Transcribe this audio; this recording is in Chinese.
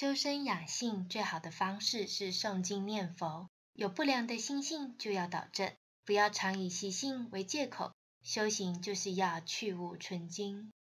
修身养性最好的方式是诵经念佛有不良的心性就要导正不要常以习性为借口修行就是要去物存精